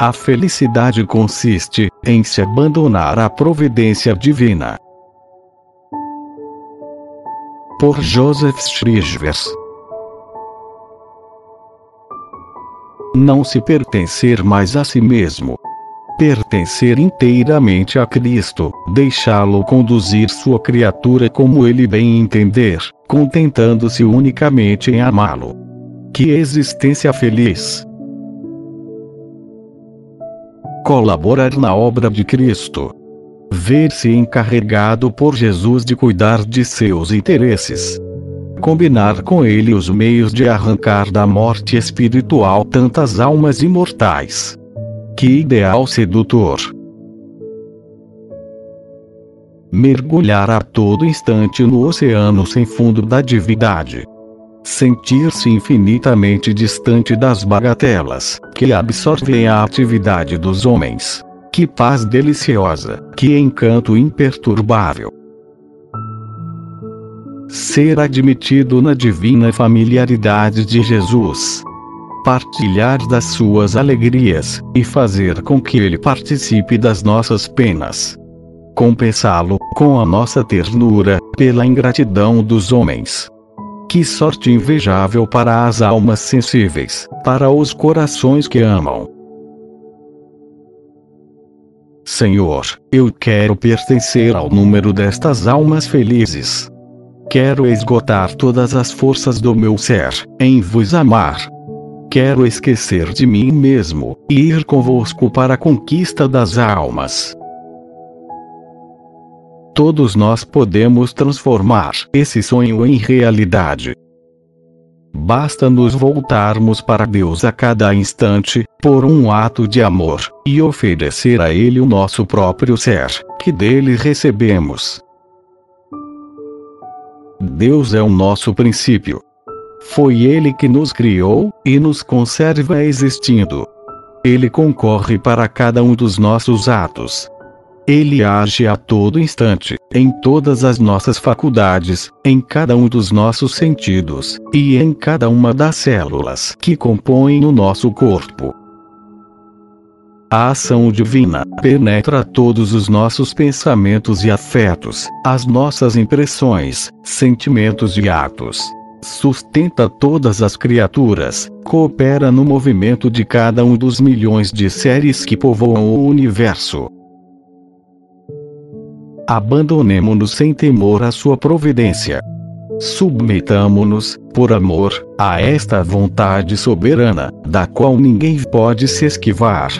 A felicidade consiste em se abandonar à providência divina. Por Joseph Schrivers. Não se pertencer mais a si mesmo. Pertencer inteiramente a Cristo, deixá-lo conduzir sua criatura como ele bem entender, contentando-se unicamente em amá-lo. Que existência feliz! colaborar na obra de Cristo. Ver-se encarregado por Jesus de cuidar de seus interesses. Combinar com ele os meios de arrancar da morte espiritual tantas almas imortais. Que ideal sedutor! Mergulhar a todo instante no oceano sem fundo da divindade sentir-se infinitamente distante das bagatelas, que absorvem a atividade dos homens. Que paz deliciosa, que encanto imperturbável. Ser admitido na divina familiaridade de Jesus. Partilhar das suas alegrias, e fazer com que ele participe das nossas penas. Compensá-lo, com a nossa ternura, pela ingratidão dos homens que sorte invejável para as almas sensíveis, para os corações que amam. Senhor, eu quero pertencer ao número destas almas felizes. Quero esgotar todas as forças do meu ser, em vos amar. Quero esquecer de mim mesmo, e ir convosco para a conquista das almas todos nós podemos transformar esse sonho em realidade. Basta nos voltarmos para Deus a cada instante, por um ato de amor, e oferecer a Ele o nosso próprio ser, que dele recebemos. Deus é o nosso princípio. Foi Ele que nos criou, e nos conserva existindo. Ele concorre para cada um dos nossos atos, ele age a todo instante, em todas as nossas faculdades, em cada um dos nossos sentidos, e em cada uma das células que compõem o nosso corpo. A ação divina penetra todos os nossos pensamentos e afetos, as nossas impressões, sentimentos e atos. Sustenta todas as criaturas, coopera no movimento de cada um dos milhões de seres que povoam o universo abandonemo-nos sem temor à sua providência. Submetamo-nos, por amor, a esta vontade soberana, da qual ninguém pode se esquivar.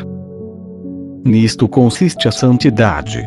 Nisto consiste a santidade.